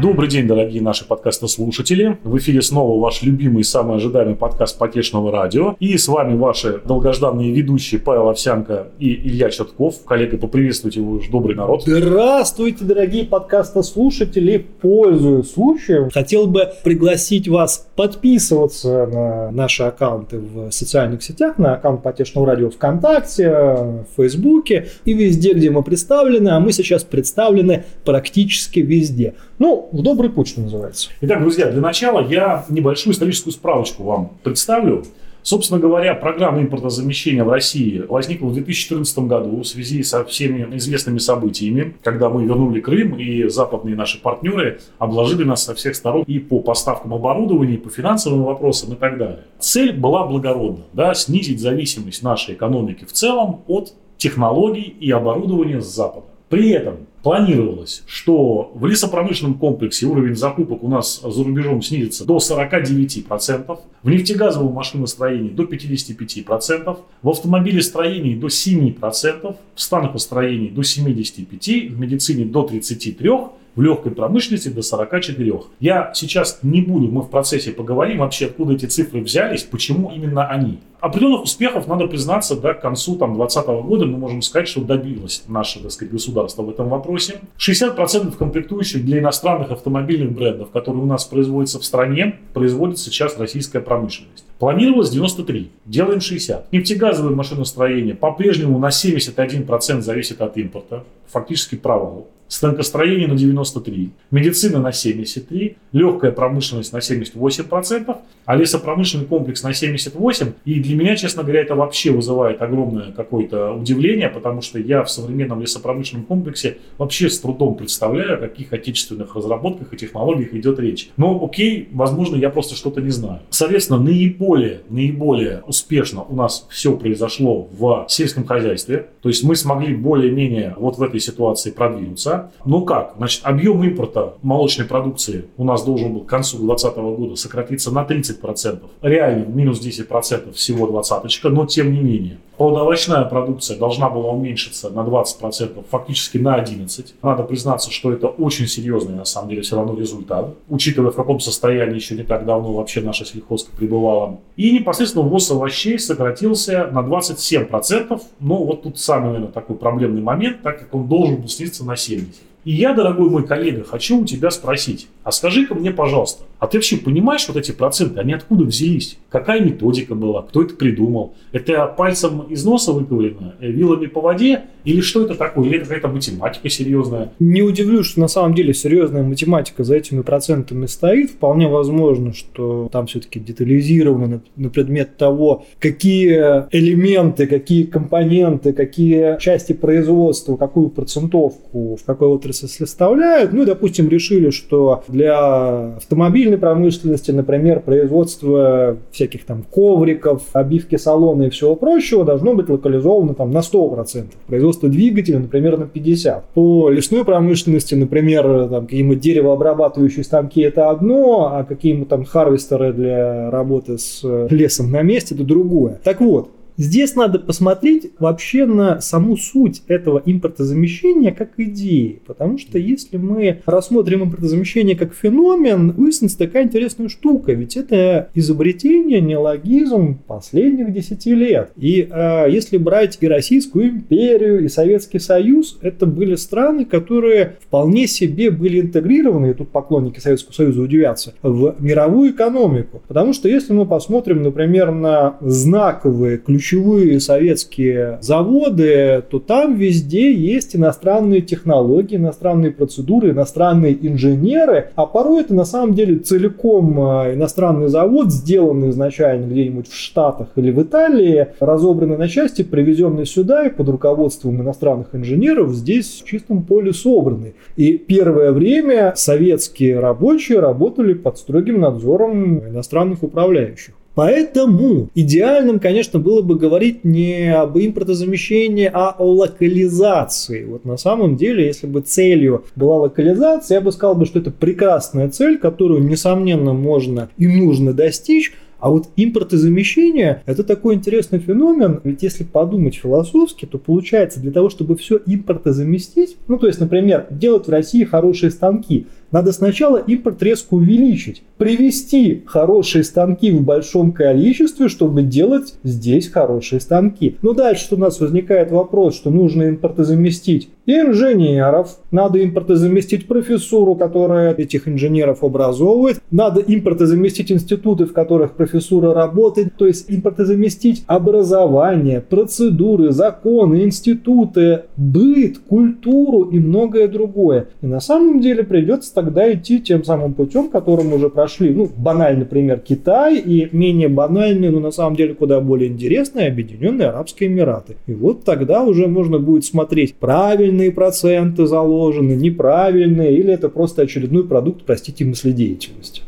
Добрый день, дорогие наши подкастослушатели. В эфире снова ваш любимый, самый ожидаемый подкаст Потешного радио. И с вами ваши долгожданные ведущие Павел Овсянко и Илья Четков. Коллега, поприветствуйте его уж добрый народ. Здравствуйте, дорогие подкастослушатели. Пользуясь случаем, хотел бы пригласить вас подписываться на наши аккаунты в социальных сетях, на аккаунт Потешного радио ВКонтакте, в Фейсбуке и везде, где мы представлены. А мы сейчас представлены практически везде. Ну, в добрый путь, что называется. Итак, друзья, для начала я небольшую историческую справочку вам представлю. Собственно говоря, программа импортозамещения в России возникла в 2014 году в связи со всеми известными событиями, когда мы вернули Крым, и западные наши партнеры обложили нас со всех сторон и по поставкам оборудования, и по финансовым вопросам и так далее. Цель была благородна, да, снизить зависимость нашей экономики в целом от технологий и оборудования с Запада. При этом планировалось, что в лесопромышленном комплексе уровень закупок у нас за рубежом снизится до 49%, в нефтегазовом машиностроении до 55%, в автомобилестроении до 7%, в станокостроении до 75%, в медицине до 33%, в легкой промышленности до 44. Я сейчас не буду, мы в процессе поговорим вообще, откуда эти цифры взялись, почему именно они. Определенных успехов, надо признаться, да, к концу 2020 года мы можем сказать, что добилось наше так сказать, государство в этом вопросе. 60% комплектующих для иностранных автомобильных брендов, которые у нас производятся в стране, производит сейчас российская промышленность. Планировалось 93, делаем 60. Нефтегазовое машиностроение по-прежнему на 71% зависит от импорта, фактически провал станкостроение на 93, медицина на 73, легкая промышленность на 78%, а лесопромышленный комплекс на 78%. И для меня, честно говоря, это вообще вызывает огромное какое-то удивление, потому что я в современном лесопромышленном комплексе вообще с трудом представляю, о каких отечественных разработках и технологиях идет речь. Но окей, возможно, я просто что-то не знаю. Соответственно, наиболее, наиболее успешно у нас все произошло в сельском хозяйстве. То есть мы смогли более-менее вот в этой ситуации продвинуться. Ну как? Значит, объем импорта молочной продукции у нас должен был к концу 2020 года сократиться на 30%. Реально минус 10% всего двадцаточка, но тем не менее. Плодовочная продукция должна была уменьшиться на 20%, фактически на 11%. Надо признаться, что это очень серьезный, на самом деле, все равно результат, учитывая, в каком состоянии еще не так давно вообще наша сельхозка пребывала. И непосредственно ввоз овощей сократился на 27%. Но вот тут самый, наверное, такой проблемный момент, так как он должен был снизиться на 70%. И я, дорогой мой коллега, хочу у тебя спросить, а скажи-ка мне, пожалуйста, а ты вообще понимаешь вот эти проценты, они откуда взялись? Какая методика была? Кто это придумал? Это пальцем из носа выковырено, э, вилами по воде? Или что это такое? Или это какая-то математика серьезная? Не удивлюсь, что на самом деле серьезная математика за этими процентами стоит. Вполне возможно, что там все-таки детализировано на, на предмет того, какие элементы, какие компоненты, какие части производства, какую процентовку в какой отрасли составляют. Ну, допустим, решили, что для автомобильной промышленности, например, производство всяких там ковриков, обивки салона и всего прочего должно быть локализовано там на 100%. Производство двигателя, например, на 50%. По лесной промышленности, например, там какие-нибудь деревообрабатывающие станки это одно, а какие-нибудь там харвестеры для работы с лесом на месте это другое. Так вот, Здесь надо посмотреть вообще на саму суть этого импортозамещения как идеи. Потому что если мы рассмотрим импортозамещение как феномен, выяснится такая интересная штука. Ведь это изобретение, неологизм последних 10 лет. И э, если брать и Российскую империю, и Советский Союз, это были страны, которые вполне себе были интегрированы, и тут поклонники Советского Союза удивятся, в мировую экономику. Потому что если мы посмотрим, например, на знаковые ключи ключевые советские заводы, то там везде есть иностранные технологии, иностранные процедуры, иностранные инженеры, а порой это на самом деле целиком а, иностранный завод, сделанный изначально где-нибудь в Штатах или в Италии, разобранный на части, привезенный сюда и под руководством иностранных инженеров здесь в чистом поле собранный. И первое время советские рабочие работали под строгим надзором иностранных управляющих. Поэтому идеальным, конечно, было бы говорить не об импортозамещении, а о локализации. Вот на самом деле, если бы целью была локализация, я бы сказал, бы, что это прекрасная цель, которую, несомненно, можно и нужно достичь, А вот импортозамещение – это такой интересный феномен, ведь если подумать философски, то получается для того, чтобы все импортозаместить, ну то есть, например, делать в России хорошие станки – надо сначала импорт резко увеличить, привести хорошие станки в большом количестве, чтобы делать здесь хорошие станки. Но дальше у нас возникает вопрос, что нужно импортозаместить инженеров, надо импортозаместить профессуру, которая этих инженеров образовывает, надо импортозаместить институты, в которых профессура работает, то есть импортозаместить образование, процедуры, законы, институты, быт, культуру и многое другое. И на самом деле придется тогда идти тем самым путем, которым уже прошли, ну, банальный пример Китай и менее банальный, но на самом деле куда более интересный Объединенные Арабские Эмираты. И вот тогда уже можно будет смотреть, правильные проценты заложены, неправильные, или это просто очередной продукт, простите, мыследеятельности.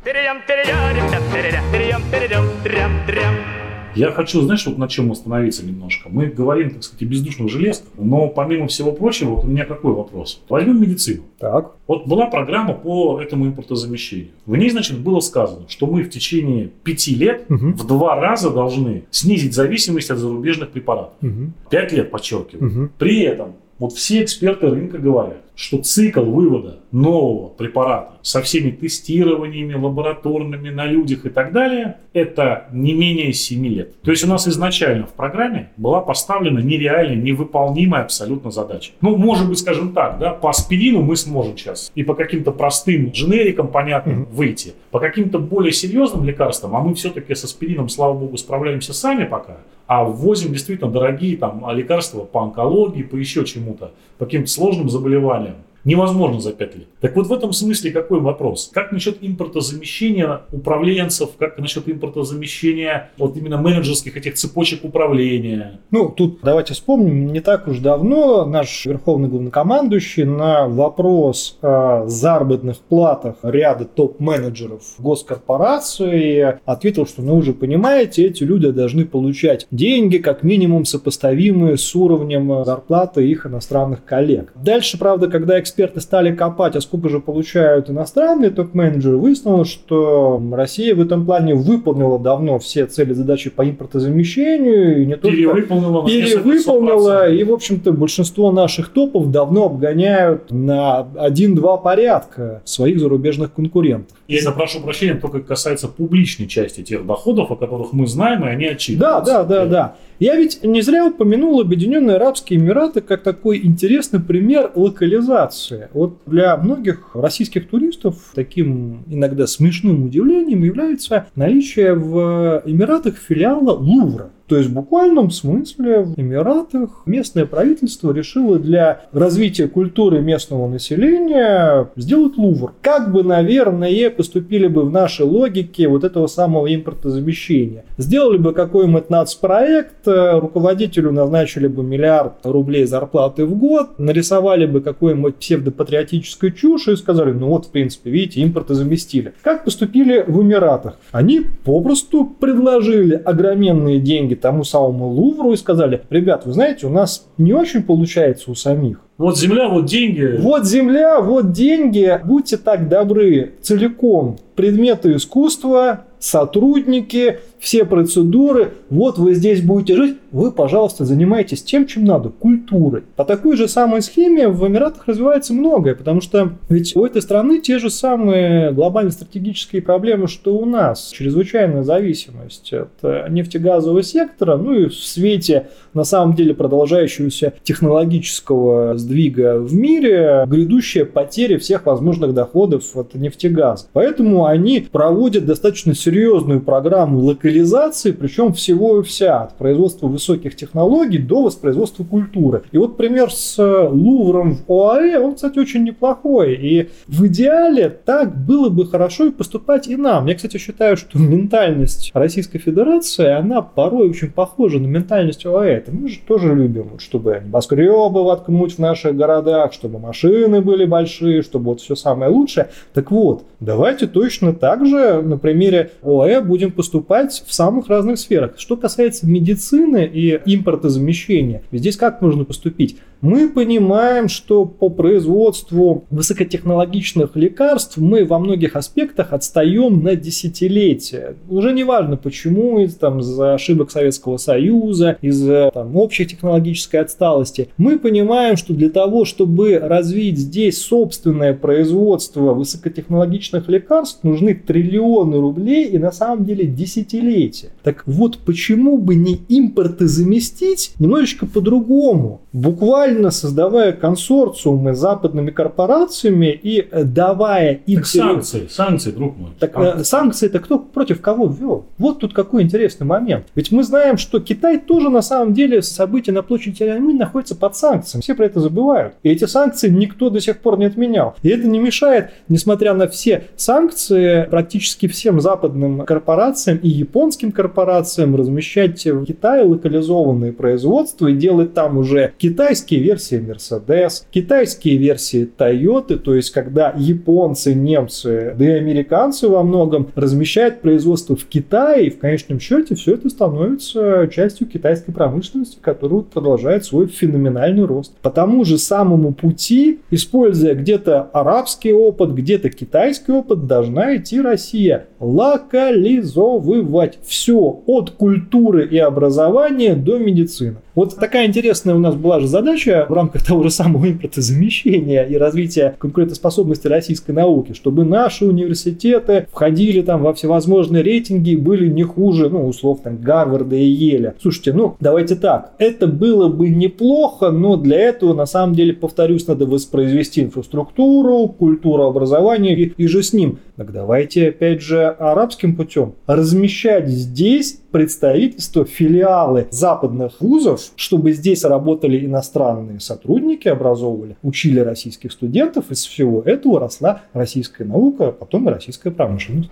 Я хочу, знаешь, вот на чем остановиться немножко. Мы говорим, так сказать, о бездушных железках, но помимо всего прочего, вот у меня какой вопрос. Возьмем медицину. Так. Вот была программа по этому импортозамещению. В ней, значит, было сказано, что мы в течение пяти лет угу. в два раза должны снизить зависимость от зарубежных препаратов. Угу. Пять лет, подчеркиваю. Угу. При этом вот все эксперты рынка говорят, что цикл вывода нового препарата со всеми тестированиями лабораторными на людях и так далее, это не менее 7 лет. То есть у нас изначально в программе была поставлена нереальная, невыполнимая абсолютно задача. Ну, может быть, скажем так, да, по аспирину мы сможем сейчас и по каким-то простым дженерикам, понятным, mm-hmm. выйти. По каким-то более серьезным лекарствам, а мы все-таки с аспирином, слава богу, справляемся сами пока, а ввозим действительно дорогие там лекарства по онкологии, по еще чему-то, по каким-то сложным заболеваниям невозможно за 5 лет. Так вот в этом смысле какой вопрос? Как насчет импортозамещения управленцев, как насчет импортозамещения вот именно менеджерских этих цепочек управления? Ну, тут давайте вспомним, не так уж давно наш верховный главнокомандующий на вопрос о заработных платах ряда топ-менеджеров госкорпорации ответил, что ну уже понимаете, эти люди должны получать деньги как минимум сопоставимые с уровнем зарплаты их иностранных коллег. Дальше, правда, когда эксперты эксперты стали копать, а сколько же получают иностранные топ-менеджеры, выяснилось, что Россия в этом плане выполнила давно все цели задачи по импортозамещению. И не только перевыполнила, перевыполнила и, в общем-то, большинство наших топов давно обгоняют на 1-2 порядка своих зарубежных конкурентов. И это, прошу прощения, только касается публичной части тех доходов, о которых мы знаем, и они отчитываются. Да, да, да, да. Я ведь не зря упомянул Объединенные Арабские Эмираты как такой интересный пример локализации. Вот для многих российских туристов таким иногда смешным удивлением является наличие в Эмиратах филиала Лувра. То есть в буквальном смысле в Эмиратах местное правительство решило для развития культуры местного населения сделать Лувр. Как бы, наверное, поступили бы в нашей логике вот этого самого импортозамещения. Сделали бы какой-нибудь нацпроект, руководителю назначили бы миллиард рублей зарплаты в год, нарисовали бы какой-нибудь псевдопатриотической чушь и сказали, ну вот, в принципе, видите, импортозаместили. Как поступили в Эмиратах? Они попросту предложили огроменные деньги тому самому Лувру и сказали, ребят, вы знаете, у нас не очень получается у самих. Вот земля, вот деньги. Вот земля, вот деньги. Будьте так добры, целиком предметы искусства, сотрудники, все процедуры, вот вы здесь будете жить, вы, пожалуйста, занимайтесь тем, чем надо, культурой. По такой же самой схеме в Эмиратах развивается многое, потому что ведь у этой страны те же самые глобальные стратегические проблемы, что у нас. Чрезвычайная зависимость от э, нефтегазового сектора, ну и в свете, на самом деле, продолжающегося технологического сдвига в мире, грядущая потеря всех возможных доходов от нефтегаза. Поэтому они проводят достаточно серьезную программу локализации причем всего и вся, от производства высоких технологий до воспроизводства культуры. И вот пример с э, Лувром в ОАЭ, он, кстати, очень неплохой. И в идеале так было бы хорошо и поступать и нам. Я, кстати, считаю, что ментальность Российской Федерации, она порой очень похожа на ментальность ОАЭ. Это мы же тоже любим, чтобы небоскребы воткнуть в наших городах, чтобы машины были большие, чтобы вот все самое лучшее. Так вот, давайте точно так же на примере ОАЭ будем поступать в самых разных сферах. Что касается медицины и импортозамещения, здесь как можно поступить? Мы понимаем, что по производству высокотехнологичных лекарств мы во многих аспектах отстаем на десятилетия. Уже не важно почему, из-за ошибок Советского Союза, из-за общей технологической отсталости. Мы понимаем, что для того, чтобы развить здесь собственное производство высокотехнологичных лекарств, нужны триллионы рублей и на самом деле десятилетия. Так вот, почему бы не импорты заместить немножечко по-другому? Буквально создавая консорциумы с западными корпорациями и давая им... Так санкции, санкции, друг мой. Так а... санкции это кто против кого ввел? Вот тут какой интересный момент. Ведь мы знаем, что Китай тоже на самом деле события на площади Тяньаньмэнь находится под санкциями. Все про это забывают. И эти санкции никто до сих пор не отменял. И это не мешает, несмотря на все санкции, практически всем западным корпорациям и японским корпорациям размещать в Китае локализованные производства и делать там уже китайские версии Mercedes, китайские версии Toyota, то есть когда японцы, немцы, да и американцы во многом размещают производство в Китае, и в конечном счете все это становится частью китайской промышленности, которая продолжает свой феноменальный рост. По тому же самому пути, используя где-то арабский опыт, где-то китайский опыт, должна идти Россия. Локализовывать все от культуры и образования до медицины. Вот такая интересная у нас была же задача в рамках того же самого импортозамещения и развития конкурентоспособности российской науки, чтобы наши университеты входили там во всевозможные рейтинги и были не хуже, ну, услов там Гарварда и Еля. Слушайте, ну, давайте так, это было бы неплохо, но для этого, на самом деле, повторюсь, надо воспроизвести инфраструктуру, культуру образования и, и же с ним. Так давайте, опять же, арабским путем размещать здесь представительства, филиалы западных вузов, чтобы здесь работали иностранные сотрудники, образовывали, учили российских студентов. Из всего этого росла российская наука, а потом и российская промышленность.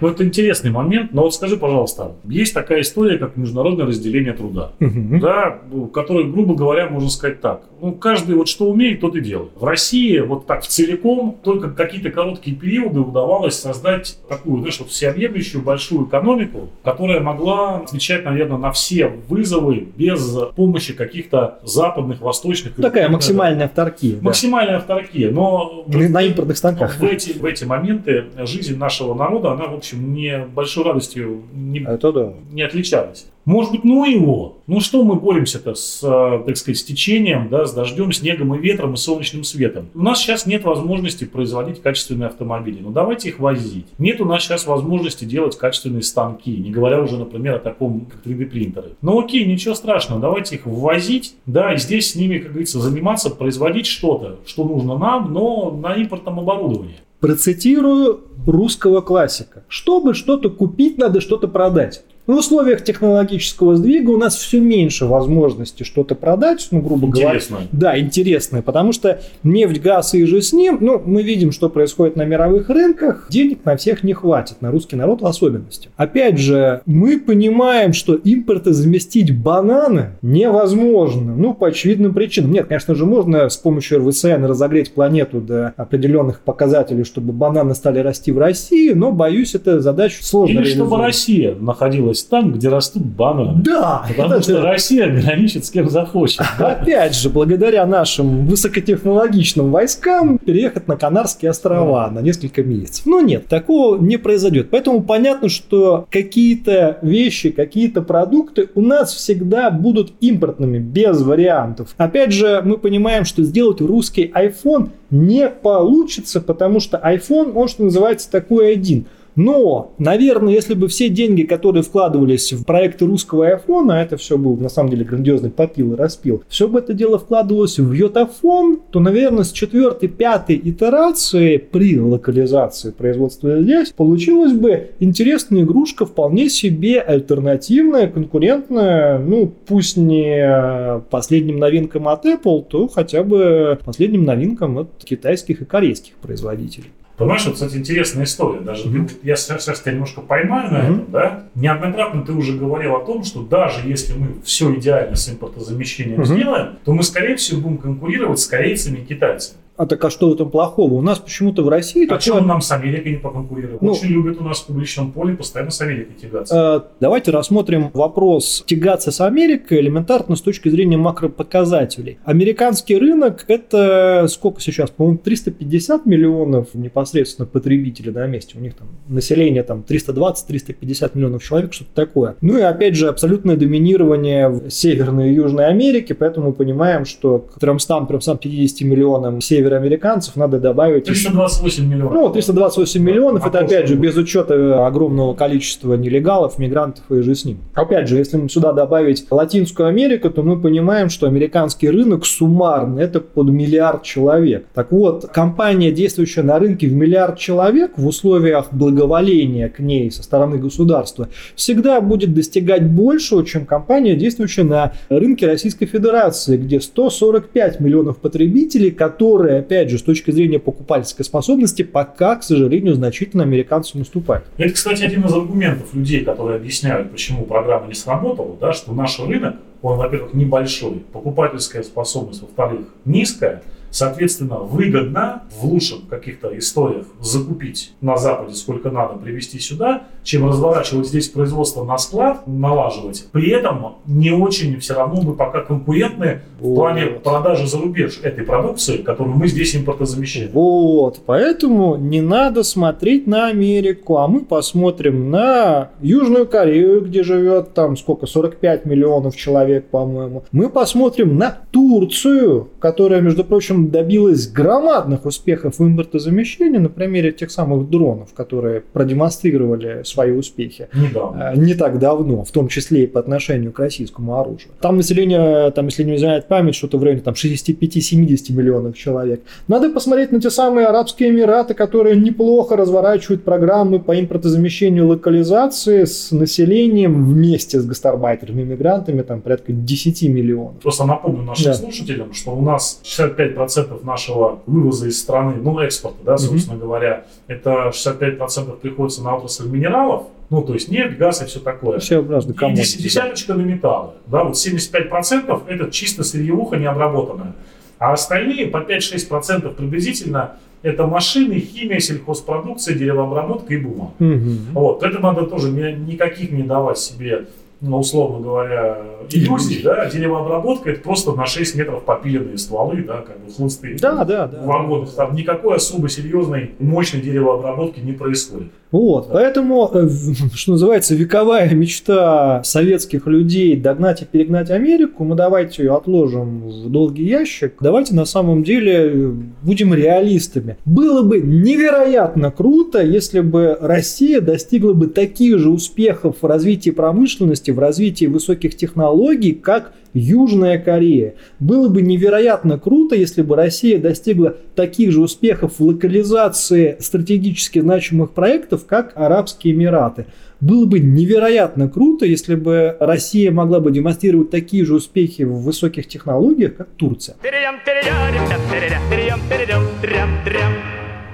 Ну, это интересный момент, но вот скажи, пожалуйста, есть такая история, как международное разделение труда, угу. да, которая, грубо говоря, можно сказать так. Ну, каждый вот что умеет, тот и делает. В России вот так в целиком только какие-то короткие периоды удавалось создать такую, знаешь, вот всеобъемлющую большую экономику, которая могла отвечать, наверное, на все вызовы без помощи каких-то западных, восточных... Такая максимальная авторкия. Максимальная да. авторкия, но... На, на импортных станках. В эти, в эти моменты жизнь нашего народа, она, в общем, общем, не большой радостью не, Это да. не отличалась. Может быть, ну его. Ну что мы боремся-то с, э, так сказать, с течением, да, с дождем, снегом и ветром и солнечным светом? У нас сейчас нет возможности производить качественные автомобили. Ну давайте их возить. Нет у нас сейчас возможности делать качественные станки, не говоря уже, например, о таком, как 3D-принтеры. Ну окей, ничего страшного, давайте их ввозить, да, и здесь с ними, как говорится, заниматься, производить что-то, что нужно нам, но на импортном оборудовании. Процитирую русского классика. Чтобы что-то купить, надо что-то продать. В условиях технологического сдвига у нас все меньше возможности что-то продать, ну, грубо интересное. говоря. Да, интересное, потому что нефть, газ и же с ним, ну, мы видим, что происходит на мировых рынках, денег на всех не хватит, на русский народ в особенности. Опять же, мы понимаем, что импорта заместить бананы невозможно, ну, по очевидным причинам. Нет, конечно же, можно с помощью РВСН разогреть планету до определенных показателей, чтобы бананы стали расти в России, но, боюсь, это задача сложная. Или чтобы Россия находилась там, где растут бананы. Да! Потому что Россия граничит с кем захочет. Опять же, благодаря нашим высокотехнологичным войскам переехать на Канарские острова на несколько месяцев. Но нет, такого не произойдет. Поэтому понятно, что какие-то вещи, какие-то продукты у нас всегда будут импортными, без вариантов. Опять же, мы понимаем, что сделать русский iPhone не получится, потому что iPhone, он, что называется, такой один – но, наверное, если бы все деньги, которые вкладывались в проекты русского айфона, а это все был на самом деле грандиозный попил и распил, все бы это дело вкладывалось в йотафон, то, наверное, с четвертой, пятой итерации при локализации производства здесь получилась бы интересная игрушка, вполне себе альтернативная, конкурентная, ну, пусть не последним новинкам от Apple, то хотя бы последним новинкам от китайских и корейских производителей. Понимаешь, вот, кстати, интересная история. Даже mm-hmm. ты, я сейчас, сейчас тебя немножко поймаю на mm-hmm. этом, да? Неоднократно ты уже говорил о том, что даже если мы все идеально с импортозамещением mm-hmm. сделаем, то мы, скорее всего, будем конкурировать с корейцами и китайцами. А так а что в этом плохого? У нас почему-то в России... А такое... чем нам с Америкой не поконкурировать? Ну, Очень любят у нас в публичном поле постоянно с Америкой тягаться. Э, Давайте рассмотрим вопрос тягаться с Америкой элементарно с точки зрения макропоказателей. Американский рынок – это сколько сейчас? По-моему, 350 миллионов непосредственно потребителей на месте. У них там население там 320-350 миллионов человек, что-то такое. Ну и опять же, абсолютное доминирование в Северной и Южной Америке, поэтому мы понимаем, что к 300-350 миллионам североамериканцев надо добавить 328 миллионов. ну, 328 миллионов, это А опять же без учета огромного количества нелегалов, мигрантов и же с ним. Опять же, если мы сюда добавить Латинскую Америку, то мы понимаем, что американский рынок суммарно это под миллиард человек. Так вот, компания, действующая на рынке в миллиард человек в условиях благоволения к ней со стороны государства, всегда будет достигать большего, чем компания, действующая на рынке Российской Федерации, где 145 миллионов потребителей, которые, опять же, с точки зрения покупательской способности, пока, к сожалению, значительно американцам уступают. Это, кстати, один из аргументов людей, которые объясняют, почему программа не сработала, да, что наш рынок, он, во-первых, небольшой, покупательская способность, во-вторых, низкая, соответственно, выгодно в лучших каких-то историях закупить на Западе сколько надо, привезти сюда, чем разворачивать здесь производство на склад, налаживать. При этом не очень все равно мы пока конкурентны в плане Вот. продажи за рубеж этой продукции, которую мы здесь импортозамещаем. Вот, поэтому не надо смотреть на Америку, а мы посмотрим на Южную Корею, где живет там сколько, 45 миллионов человек, по-моему. Мы посмотрим на Турцию, которая, между прочим, добилась громадных успехов в импортозамещении на примере тех самых дронов, которые продемонстрировали свои успехи. Недавно. Э, не так давно, в том числе и по отношению к российскому оружию. Там население, там, если не изменяет память, что-то в районе там, 65-70 миллионов человек. Надо посмотреть на те самые Арабские Эмираты, которые неплохо разворачивают программы по импортозамещению локализации с населением вместе с гастарбайтерами, мигрантами, там порядка 10 миллионов. Просто напомню нашим Да. слушателям, что у нас 65% нашего вывоза из страны, ну, экспорта, да, собственно говоря, это 65% приходится на отрасль минералов, ну, то есть нефть, газ и все такое. Все разные И десяточка на металлы. Да, вот 75% это чисто сырьевуха необработанная. А остальные по 5-6% приблизительно это машины, химия, сельхозпродукция, деревообработка и бумага. Мгм. Вот, это надо тоже ни- никаких не давать себе, ну, условно говоря, иллюзий, да, деревообработка это просто на 6 метров попиленные стволы, да, как бы хлысты. Да, да, да. В вагонах. Там никакой особо серьезной, мощной деревообработки не происходит. Вот, поэтому, э, что называется, вековая мечта советских людей догнать и перегнать Америку, мы давайте ее отложим в долгий ящик. Давайте на самом деле э, будем реалистами. Было бы невероятно круто, если бы Россия достигла бы таких же успехов в развитии промышленности, в развитии высоких технологий, как Южная Корея. Было бы невероятно круто, если бы Россия достигла таких же успехов в локализации стратегически значимых проектов, как Арабские Эмираты. Было бы невероятно круто, если бы Россия могла бы демонстрировать такие же успехи в высоких технологиях, как Турция.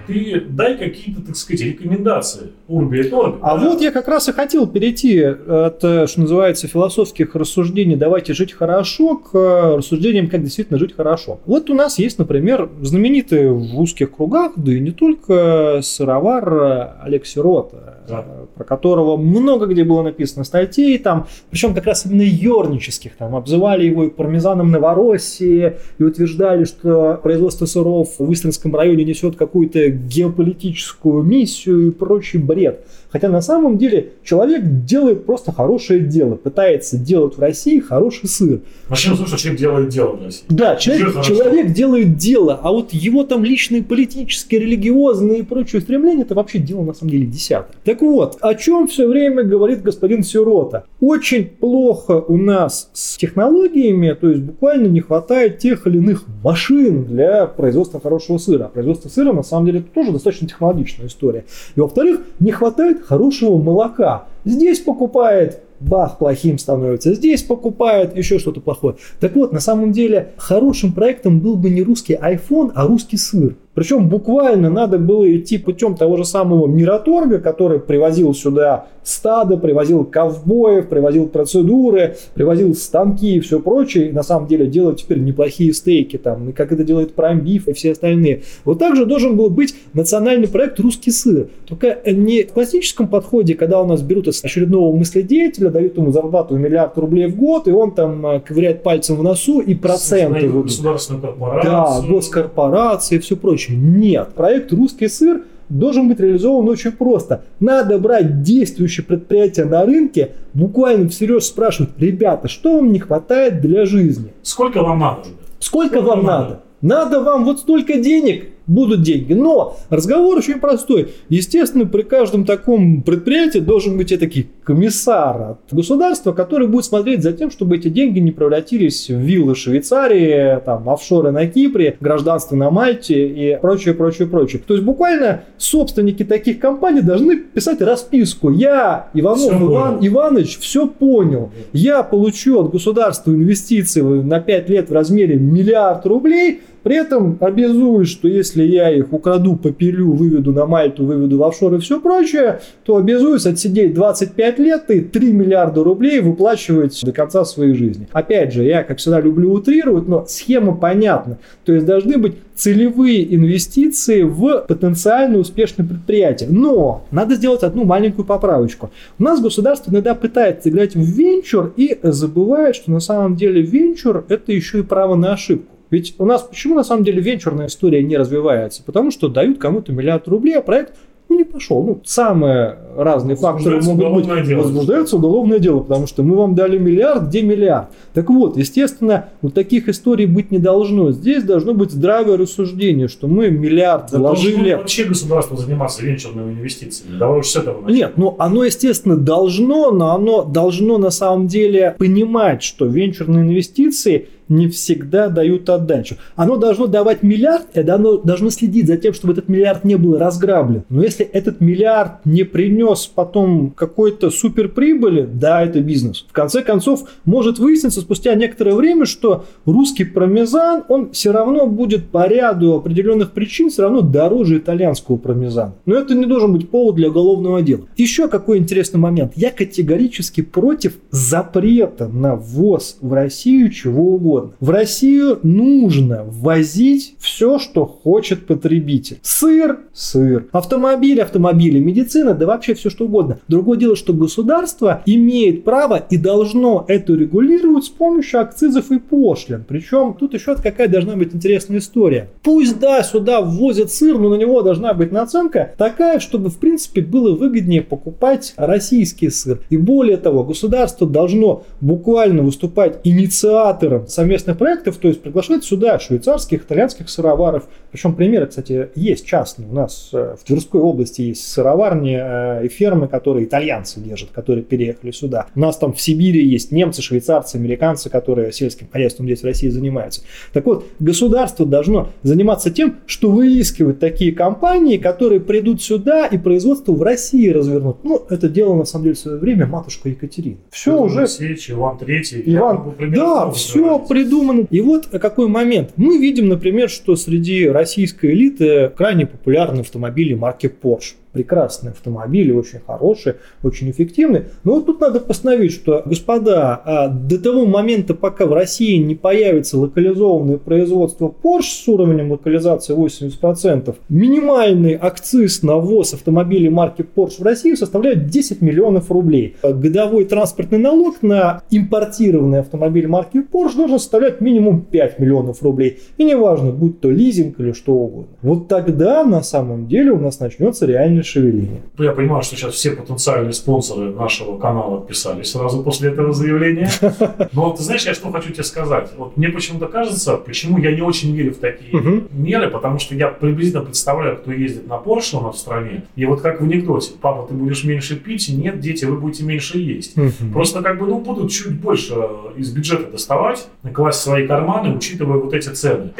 Ты дай какие-то, так сказать, рекомендации Урби и Торби. А да? вот я как раз и хотел перейти от, э, что называется, философских рассуждений «давайте жить хорошо» к э, рассуждениям «как действительно жить хорошо». Вот у нас есть, например, знаменитый в узких кругах, да и не только, сыровар э, Олег Сирота, Да. э, про которого много где было написано статей, там, причем как раз именно ернических, там, обзывали его и пармезаном Новороссии, и утверждали, что производство сыров в Истринском районе несет какую-то геополитическую миссию и прочий бред лет. Хотя на самом деле человек делает просто хорошее дело, пытается делать в России хороший сыр. Начнем с того, что человек делает дело в России. Да, человек, человек делает дело, а вот его там личные политические, религиозные и прочие стремления, это вообще дело на самом деле десятое. Так вот, о чем все время говорит господин Сирота? Очень плохо у нас с технологиями, то есть буквально не хватает тех или иных машин для производства хорошего сыра. А производство сыра на самом деле это тоже достаточно технологичная история. И во-вторых, не хватает хорошего молока. Здесь покупает бах, плохим становится. Здесь покупает еще что-то плохое. Так вот, на самом деле, хорошим проектом был бы не русский iPhone, а русский сыр. Причем буквально надо было идти путем того же самого Мираторга, который привозил сюда стадо, привозил ковбоев, привозил процедуры, привозил станки и все прочее. И на самом деле делать теперь неплохие стейки там, и как это делает Beef и все остальные. Вот также должен был быть национальный проект «Русский сыр». Только не в классическом подходе, когда у нас берут очередного мыследеятеля, дают ему зарплату миллиард рублей в год, и он там э, ковыряет пальцем в носу и проценты. Государственную корпорацию. Да, госкорпорации и все прочее. Нет, проект «Русский сыр» должен быть реализован очень просто. Надо брать действующие предприятия на рынке, буквально всерьез спрашивать, ребята, что вам не хватает для жизни? Сколько вам надо? Сколько, Сколько вам надо? надо? Надо вам вот столько денег, будут деньги. Но разговор очень простой. Естественно, при каждом таком предприятии должен быть этакий комиссар от государства, который будет смотреть за тем, чтобы эти деньги не превратились в виллы Швейцарии, там, офшоры на Кипре, гражданство на Мальте и прочее, прочее, прочее. То есть буквально собственники таких компаний должны писать расписку. Я, Иванов все Иван понял. Иванович, все понял. Я получу от государства инвестиции на 5 лет в размере миллиард рублей, при этом обязуюсь, что если я их украду, попилю, выведу на Мальту, выведу в офшор и все прочее, то обязуюсь отсидеть 25 лет и 3 миллиарда рублей выплачивать до конца своей жизни. Опять же, я, как всегда, люблю утрировать, но схема понятна. То есть должны быть целевые инвестиции в потенциально успешное предприятие. Но надо сделать одну маленькую поправочку. У нас государство иногда пытается играть в венчур и забывает, что на самом деле венчур это еще и право на ошибку. Ведь у нас почему на самом деле венчурная история не развивается? Потому что дают кому-то миллиард рублей, а проект ну, не пошел. Ну, самые разные факторы могут быть. Дело. Возбуждается уголовное дело, потому что мы вам дали миллиард, где миллиард? Так вот, естественно, вот таких историй быть не должно. Здесь должно быть здравое рассуждение, что мы миллиард да вложили... вообще государство заниматься венчурными инвестициями. Давай уж с этого начнем. Нет, ну оно, естественно, должно, но оно должно на самом деле понимать, что венчурные инвестиции не всегда дают отдачу. Оно должно давать миллиард, и оно должно следить за тем, чтобы этот миллиард не был разграблен. Но если этот миллиард не принес потом какой-то суперприбыли, да, это бизнес. В конце концов, может выясниться спустя некоторое время, что русский пармезан, он все равно будет по ряду определенных причин все равно дороже итальянского пармезана. Но это не должен быть повод для уголовного дела. Еще какой интересный момент. Я категорически против запрета на ввоз в Россию чего угодно угодно. В Россию нужно ввозить все, что хочет потребитель. Сыр – сыр. Автомобиль – автомобили. Медицина – да вообще все, что угодно. Другое дело, что государство имеет право и должно это регулировать с помощью акцизов и пошлин. Причем тут еще какая должна быть интересная история. Пусть, да, сюда ввозят сыр, но на него должна быть наценка такая, чтобы, в принципе, было выгоднее покупать российский сыр. И более того, государство должно буквально выступать инициатором совместных проектов, то есть приглашать сюда швейцарских, итальянских сыроваров. Причем примеры, кстати, есть частные. У нас э, в Тверской области есть сыроварни э, и фермы, которые итальянцы держат, которые переехали сюда. У нас там в Сибири есть немцы, швейцарцы, американцы, которые сельским хозяйством здесь в России занимаются. Так вот, государство должно заниматься тем, что выискивать такие компании, которые придут сюда и производство в России развернут. Ну, это дело на самом деле в свое время матушка Екатерина. Все Петр уже. Алексеевич, Иван Третий. Иван, да, все придумано. И вот какой момент. Мы видим, например, что среди российской элиты крайне популярны автомобили марки Porsche прекрасные автомобили, очень хорошие, очень эффективные. Но вот тут надо постановить, что, господа, а до того момента, пока в России не появится локализованное производство Porsche с уровнем локализации 80%, минимальный акциз на ввоз автомобилей марки Porsche в Россию составляет 10 миллионов рублей. Годовой транспортный налог на импортированный автомобиль марки Porsche должен составлять минимум 5 миллионов рублей. И неважно, будь то лизинг или что угодно. Вот тогда на самом деле у нас начнется реальный сильное шевеление. Ну, я понимаю, что сейчас все потенциальные спонсоры нашего канала писали сразу после этого заявления. Но ты знаешь, я что хочу тебе сказать. Вот мне почему-то кажется, почему я не очень верю в такие меры, потому что я приблизительно представляю, кто ездит на Porsche у нас в стране. И вот как в анекдоте, папа, ты будешь меньше пить, нет, дети, вы будете меньше есть. Просто как бы, ну, будут чуть больше из бюджета доставать, класть свои карманы, учитывая вот эти цены.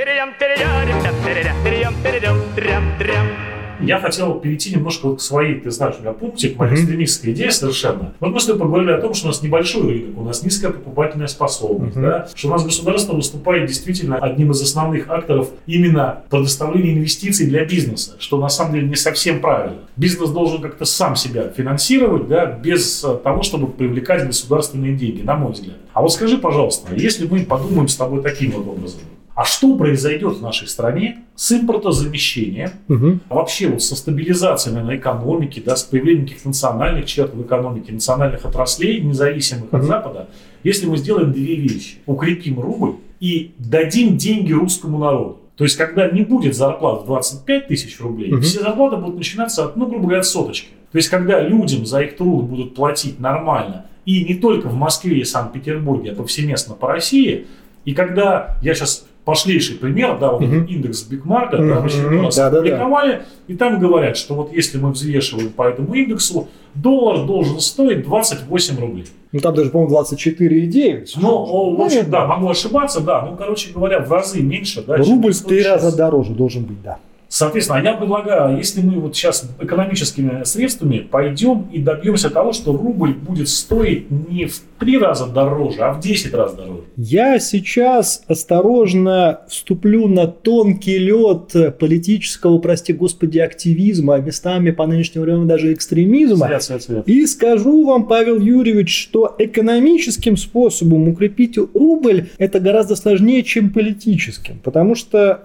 Я хотел перейти немножко вот к своей, ты знаешь, у меня пунктик, моя экстремистская идея совершенно. Вот мы с тобой поговорили о том, что у нас небольшой рынок, у нас низкая покупательная способность, да, что у нас государство выступает действительно одним из основных акторов именно предоставления инвестиций для бизнеса, что на самом деле не совсем правильно. Бизнес должен как-то сам себя финансировать, да, без э, того, чтобы привлекать государственные деньги, на мой взгляд. А вот скажи, пожалуйста, если мы подумаем с тобой таким вот образом, а что произойдет в нашей стране с импортозамещением, угу. а вообще вот со стабилизацией наверное, экономики, да, с появлением каких-то национальных черт в экономике, национальных отраслей, независимых угу. от Запада, если мы сделаем две вещи. Укрепим рубль и дадим деньги русскому народу. То есть, когда не будет зарплат в 25 тысяч рублей, угу. все зарплаты будут начинаться от, ну, грубо говоря, от соточки. То есть, когда людям за их труд будут платить нормально, и не только в Москве и Санкт-Петербурге, а повсеместно по России, и когда я сейчас пошлейший пример, да, вот uh-huh. индекс uh-huh. да, в очередной раз да, опубликовали, да, да. и там говорят, что вот если мы взвешиваем по этому индексу, доллар должен стоить 28 рублей. Ну там даже, по-моему, 24,9. Ну, в общем, да, могу ошибаться, да, ну, короче говоря, в разы меньше. Да, Рубль в три раза дороже должен быть, да. Соответственно, я предлагаю, если мы вот сейчас экономическими средствами пойдем и добьемся того, что рубль будет стоить не в три раза дороже, а в 10 раз дороже. Я сейчас осторожно вступлю на тонкий лед политического, прости господи, активизма, а местами по нынешнему времени даже экстремизма. Свет, свет, свет. И скажу вам, Павел Юрьевич, что экономическим способом укрепить рубль это гораздо сложнее, чем политическим. Потому что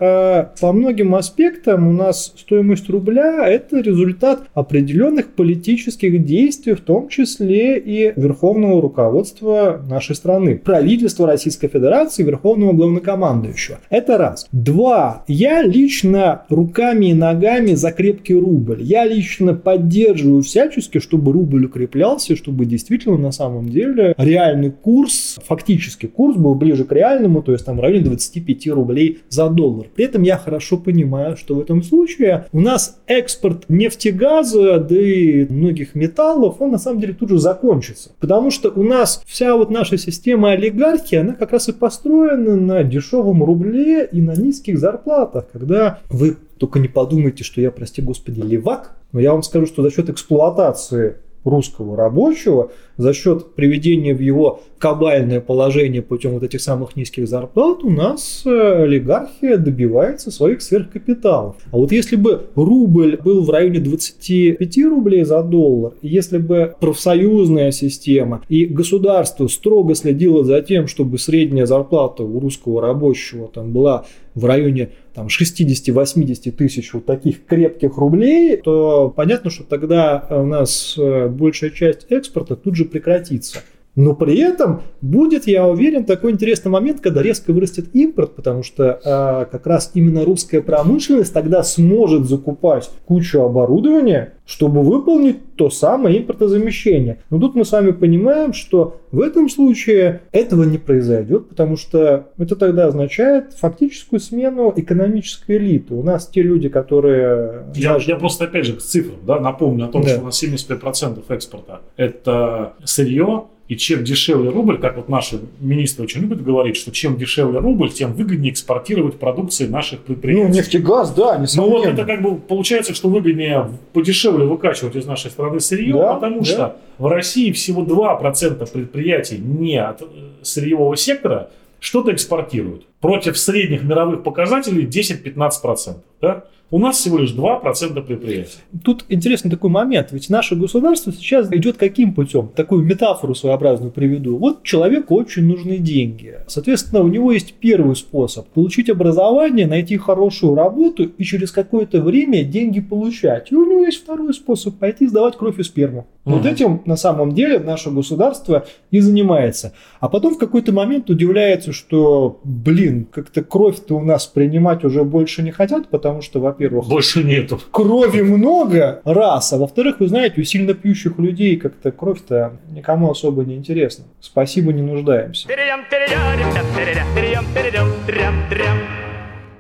э, по многим аспектам этом у нас стоимость рубля – это результат определенных политических действий, в том числе и верховного руководства нашей страны, правительства Российской Федерации, верховного главнокомандующего. Это раз. Два. Я лично руками и ногами за крепкий рубль. Я лично поддерживаю всячески, чтобы рубль укреплялся, чтобы действительно на самом деле реальный курс, фактически курс был ближе к реальному, то есть там в районе 25 рублей за доллар. При этом я хорошо понимаю, что этом случае у нас экспорт нефтегаза, да и многих металлов, он на самом деле тут же закончится. Потому что у нас вся вот наша система олигархии, она как раз и построена на дешевом рубле и на низких зарплатах. Когда вы только не подумайте, что я, прости господи, левак, но я вам скажу, что за счет эксплуатации русского рабочего за счет приведения в его кабальное положение путем вот этих самых низких зарплат у нас э, олигархия добивается своих сверхкапиталов. А вот если бы рубль был в районе 25 рублей за доллар, если бы профсоюзная система и государство строго следило за тем, чтобы средняя зарплата у русского рабочего там была в районе там, 60-80 тысяч вот таких крепких рублей, то понятно, что тогда у нас э, большая часть экспорта тут же прекратится. Но при этом будет, я уверен, такой интересный момент, когда резко вырастет импорт, потому что э, как раз именно русская промышленность тогда сможет закупать кучу оборудования, чтобы выполнить то самое импортозамещение. Но тут мы с вами понимаем, что в этом случае этого не произойдет, потому что это тогда означает фактическую смену экономической элиты. У нас те люди, которые... Я, даже... я просто опять же к цифрам да, напомню о том, да. что у нас 75% экспорта это сырье, и чем дешевле рубль, как вот наши министры очень любят говорить, что чем дешевле рубль, тем выгоднее экспортировать продукции наших предприятий. Ну, нефтегаз, да, несомненно. Ну, вот это как бы получается, что выгоднее подешевле выкачивать из нашей страны сырье, да, потому да. что в России всего 2% предприятий не от э, сырьевого сектора что-то экспортируют. Против средних мировых показателей 10-15%. Да? У нас всего лишь 2% предприятий. Тут интересный такой момент. Ведь наше государство сейчас идет каким путем? Такую метафору своеобразную приведу. Вот человеку очень нужны деньги. Соответственно, у него есть первый способ. Получить образование, найти хорошую работу и через какое-то время деньги получать. И у него есть второй способ. Пойти сдавать кровь и сперму. Угу. Вот этим на самом деле наше государство и занимается. А потом в какой-то момент удивляется, что, блин, как-то кровь-то у нас принимать уже больше не хотят, потому что, во-первых, больше нету. Крови много, раз. А во-вторых, вы знаете, у сильно пьющих людей как-то кровь-то никому особо не интересна. Спасибо, не нуждаемся.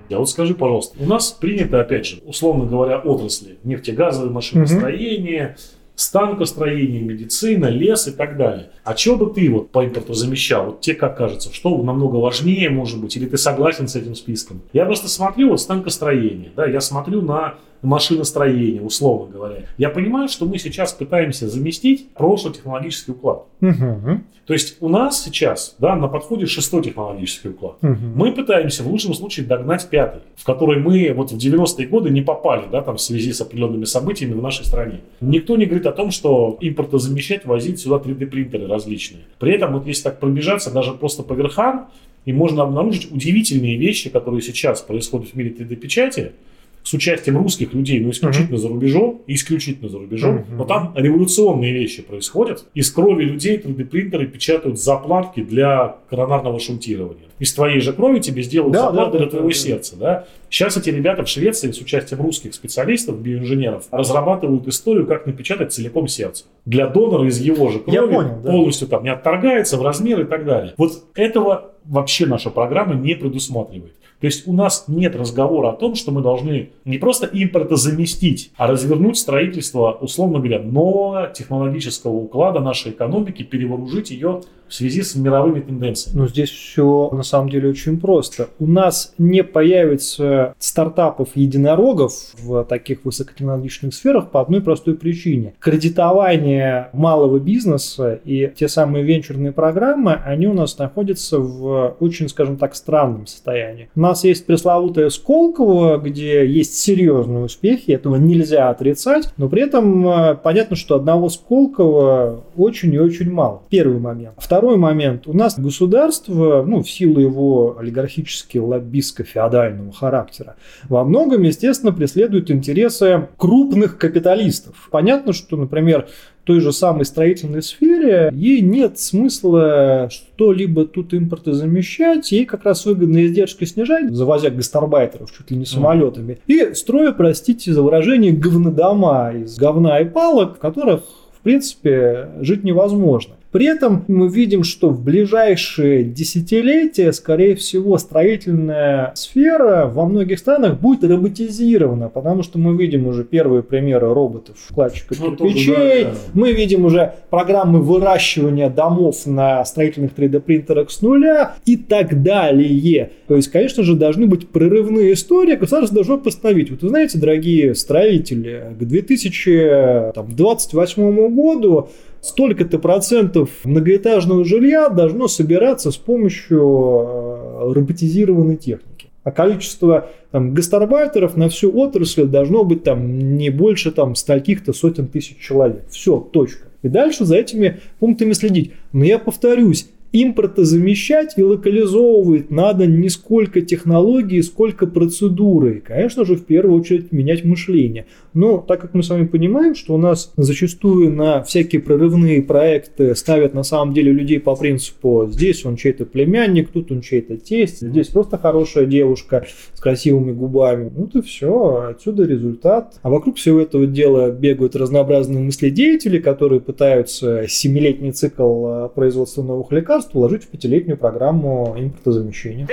Я вот скажи, пожалуйста, у нас принято, опять же, условно говоря, отрасли нефтегазовое машиностроение, угу станкостроение, медицина, лес и так далее. А что бы ты вот по импорту замещал? Вот тебе как кажется, что намного важнее может быть? Или ты согласен с этим списком? Я просто смотрю вот станкостроение, да, я смотрю на машиностроения, условно говоря. Я понимаю, что мы сейчас пытаемся заместить прошлый технологический уклад. Угу. То есть у нас сейчас да, на подходе шестой технологический уклад. Угу. Мы пытаемся в лучшем случае догнать пятый, в который мы вот в 90-е годы не попали да, там, в связи с определенными событиями в нашей стране. Никто не говорит о том, что импортозамещать, возить сюда 3D-принтеры различные. При этом, вот если так пробежаться даже просто по верхам, и можно обнаружить удивительные вещи, которые сейчас происходят в мире 3D-печати, с участием русских людей, но исключительно uh-huh. за рубежом, исключительно за рубежом, uh-huh. но там революционные вещи происходят. Из крови людей 3D-принтеры печатают заплатки для коронарного шунтирования. Из твоей же крови тебе сделают да, заплатку да, для да, твоего да, сердца. Да. Сейчас эти ребята в Швеции с участием русских специалистов, биоинженеров, разрабатывают историю, как напечатать целиком сердце. Для донора из его же крови понял, да. полностью там не отторгается в размер и так далее. Вот этого вообще наша программа не предусматривает. То есть у нас нет разговора о том, что мы должны не просто импорта заместить, а развернуть строительство, условно говоря, нового технологического уклада нашей экономики, перевооружить ее в связи с мировыми тенденциями. Ну, здесь все на самом деле очень просто. У нас не появится стартапов-единорогов в таких высокотехнологичных сферах по одной простой причине. Кредитование малого бизнеса и те самые венчурные программы, они у нас находятся в очень, скажем так, странном состоянии. У нас есть пресловутая Сколково, где есть серьезные успехи, этого нельзя отрицать, но при этом э, понятно, что одного Сколково очень и очень мало. Первый момент. Второй Второй момент. У нас государство, ну, в силу его олигархически лоббистско-феодального характера, во многом, естественно, преследует интересы крупных капиталистов. Понятно, что, например, той же самой строительной сфере ей нет смысла что-либо тут импортозамещать, ей как раз выгодно издержки снижать, завозя гастарбайтеров чуть ли не самолетами, и строя, простите за выражение, говнодома из говна и палок, в которых в принципе, жить невозможно. При этом мы видим, что в ближайшие десятилетия, скорее всего, строительная сфера во многих странах будет роботизирована, потому что мы видим уже первые примеры роботов вкладчиков ну, кирпичей, да, да. мы видим уже программы выращивания домов на строительных 3D-принтерах с нуля и так далее. То есть, конечно же, должны быть прорывные истории, государство должно постановить. Вот вы знаете, дорогие строители, к 2028 году столько-то процентов многоэтажного жилья должно собираться с помощью э, роботизированной техники. А количество там, гастарбайтеров на всю отрасль должно быть там, не больше там, стольких-то сотен тысяч человек. Все, точка. И дальше за этими пунктами следить. Но я повторюсь, импортозамещать и локализовывать надо не сколько технологии, сколько процедуры. И, конечно же, в первую очередь менять мышление. Но так как мы с вами понимаем, что у нас зачастую на всякие прорывные проекты ставят на самом деле людей по принципу здесь он чей-то племянник, тут он чей-то тесть, здесь просто хорошая девушка с красивыми губами. Вот и все, отсюда результат. А вокруг всего этого дела бегают разнообразные мыследеятели, которые пытаются семилетний цикл э, производства новых лекарств вложить в пятилетнюю программу импортозамещения.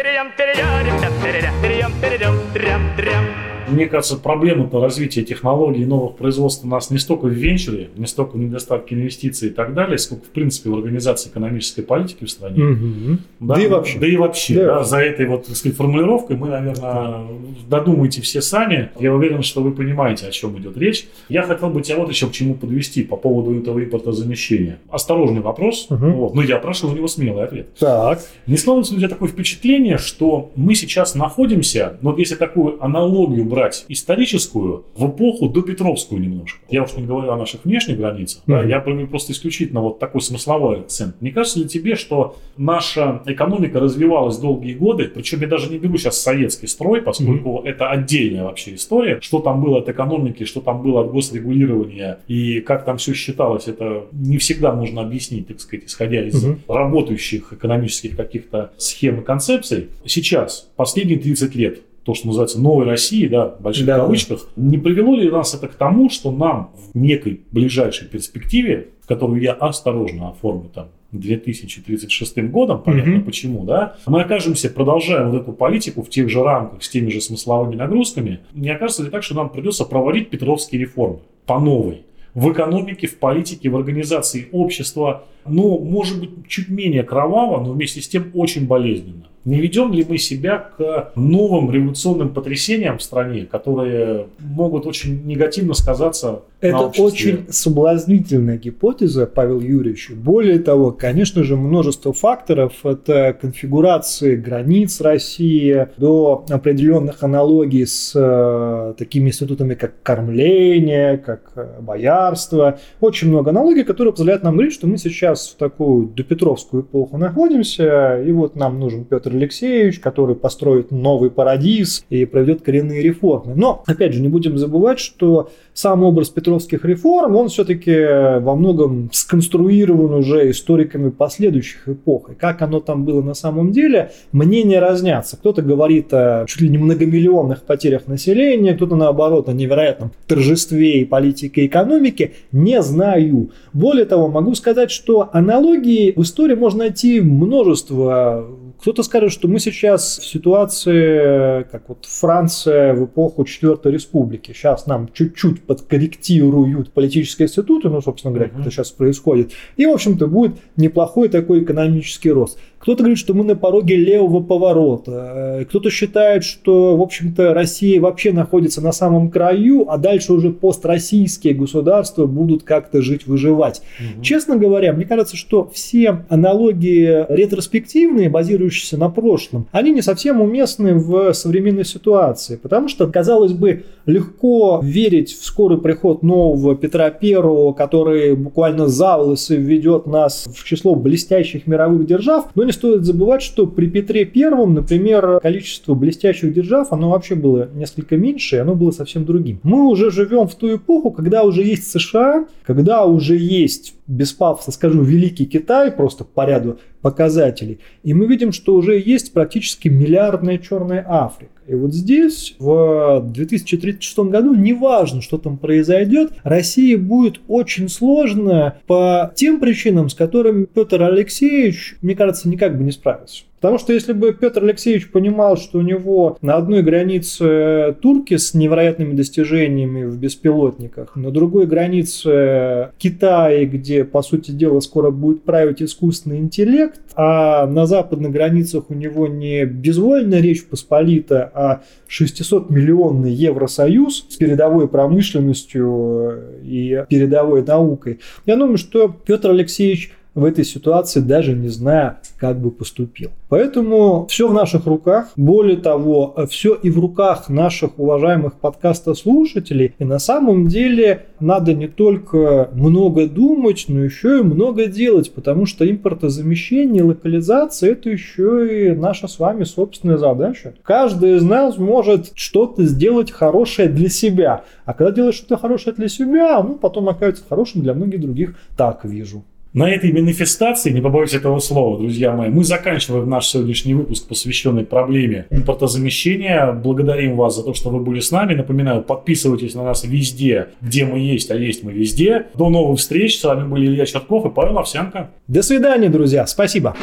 Мне кажется, проблема-то развития технологий и новых производств у нас не столько в венчуре, не столько в недостатке инвестиций и так далее, сколько, в принципе, в организации экономической политики в стране. Угу. Да, да и вообще. Да и вообще. Да. Да, за этой вот, так сказать, формулировкой мы, наверное, додумаете все сами. Я уверен, что вы понимаете, о чем идет речь. Я хотел бы тебя вот еще к чему подвести по поводу этого импортозамещения. Осторожный вопрос, угу. вот, но я прошу у него смелый ответ. Так. Не ли у тебя такое впечатление, что мы сейчас находимся, ну, вот если такую аналогию брать историческую в эпоху до Петровскую немножко. Я уж не говорю о наших внешних границах, mm-hmm. да, я приму просто исключительно вот такой смысловой акцент. Не кажется ли тебе, что наша экономика развивалась долгие годы, причем я даже не беру сейчас советский строй, поскольку mm-hmm. это отдельная вообще история, что там было от экономики, что там было от госрегулирования и как там все считалось, это не всегда можно объяснить, так сказать, исходя из mm-hmm. работающих экономических каких-то схем и концепций. Сейчас, последние 30 лет, то, что называется новой России, да, в больших да, кавычках, не привело ли нас это к тому, что нам в некой ближайшей перспективе, которую я осторожно оформлю там 2036 годом, понятно mm-hmm. почему, да, мы окажемся, продолжая вот эту политику в тех же рамках, с теми же смысловыми нагрузками, не окажется ли так, что нам придется проводить петровские реформы по новой? В экономике, в политике, в организации общества, но может быть чуть менее кроваво, но вместе с тем очень болезненно. Не ведем ли мы себя к новым революционным потрясениям в стране, которые могут очень негативно сказаться Это на обществе? очень соблазнительная гипотеза, Павел Юрьевич. Более того, конечно же, множество факторов. Это конфигурации границ России до определенных аналогий с э, такими институтами, как кормление, как э, боярство. Очень много аналогий, которые позволяют нам говорить, что мы сейчас в такую допетровскую эпоху находимся, и вот нам нужен Петр Алексеевич, который построит новый парадиз и проведет коренные реформы. Но, опять же, не будем забывать, что сам образ петровских реформ, он все-таки во многом сконструирован уже историками последующих эпох. И как оно там было на самом деле, мнения разнятся. Кто-то говорит о чуть ли не многомиллионных потерях населения, кто-то наоборот о невероятном торжестве и политике и экономике. Не знаю. Более того, могу сказать, что аналогии в истории можно найти множество кто-то скажет, что мы сейчас в ситуации, как вот Франция в эпоху Четвертой Республики. Сейчас нам чуть-чуть подкорректируют политические институты, ну, собственно говоря, как это сейчас происходит. И, в общем-то, будет неплохой такой экономический рост. Кто-то говорит, что мы на пороге левого поворота. Э, кто-то считает, что, в общем-то, Россия вообще находится на самом краю, а дальше уже построссийские государства будут как-то жить, выживать. Угу. Честно говоря, мне кажется, что все аналогии ретроспективные, базирующиеся на прошлом, они не совсем уместны в современной ситуации, потому что, казалось бы, легко верить в скорый приход нового Петра Первого, который буквально за волосы введет нас в число блестящих мировых держав, но не стоит забывать, что при Петре Первом, например, количество блестящих держав, оно вообще было несколько меньше, и оно было совсем другим. Мы уже живем в ту эпоху, когда уже есть США, когда уже есть без пафоса скажу, великий Китай, просто по ряду показателей, и мы видим, что уже есть практически миллиардная черная Африка. И вот здесь, в 2036 году, неважно, что там произойдет, России будет очень сложно по тем причинам, с которыми Петр Алексеевич, мне кажется, никак бы не справился. Потому что если бы Петр Алексеевич понимал, что у него на одной границе турки с невероятными достижениями в беспилотниках, на другой границе Китай, где, по сути дела, скоро будет править искусственный интеллект, а на западных границах у него не безвольная речь Посполита, а 600-миллионный Евросоюз с передовой промышленностью и передовой наукой, я думаю, что Петр Алексеевич в этой ситуации, даже не зная, как бы поступил. Поэтому все в наших руках. Более того, все и в руках наших уважаемых подкаста-слушателей. И на самом деле надо не только много думать, но еще и много делать, потому что импортозамещение, локализация – это еще и наша с вами собственная задача. Каждый из нас может что-то сделать хорошее для себя. А когда делаешь что-то хорошее для себя, ну, потом окажется хорошим для многих других. Так вижу. На этой манифестации, не побоюсь этого слова, друзья мои, мы заканчиваем наш сегодняшний выпуск, посвященный проблеме импортозамещения. Благодарим вас за то, что вы были с нами. Напоминаю, подписывайтесь на нас везде, где мы есть, а есть мы везде. До новых встреч. С вами были Илья Чертков и Павел Овсянко. До свидания, друзья. Спасибо.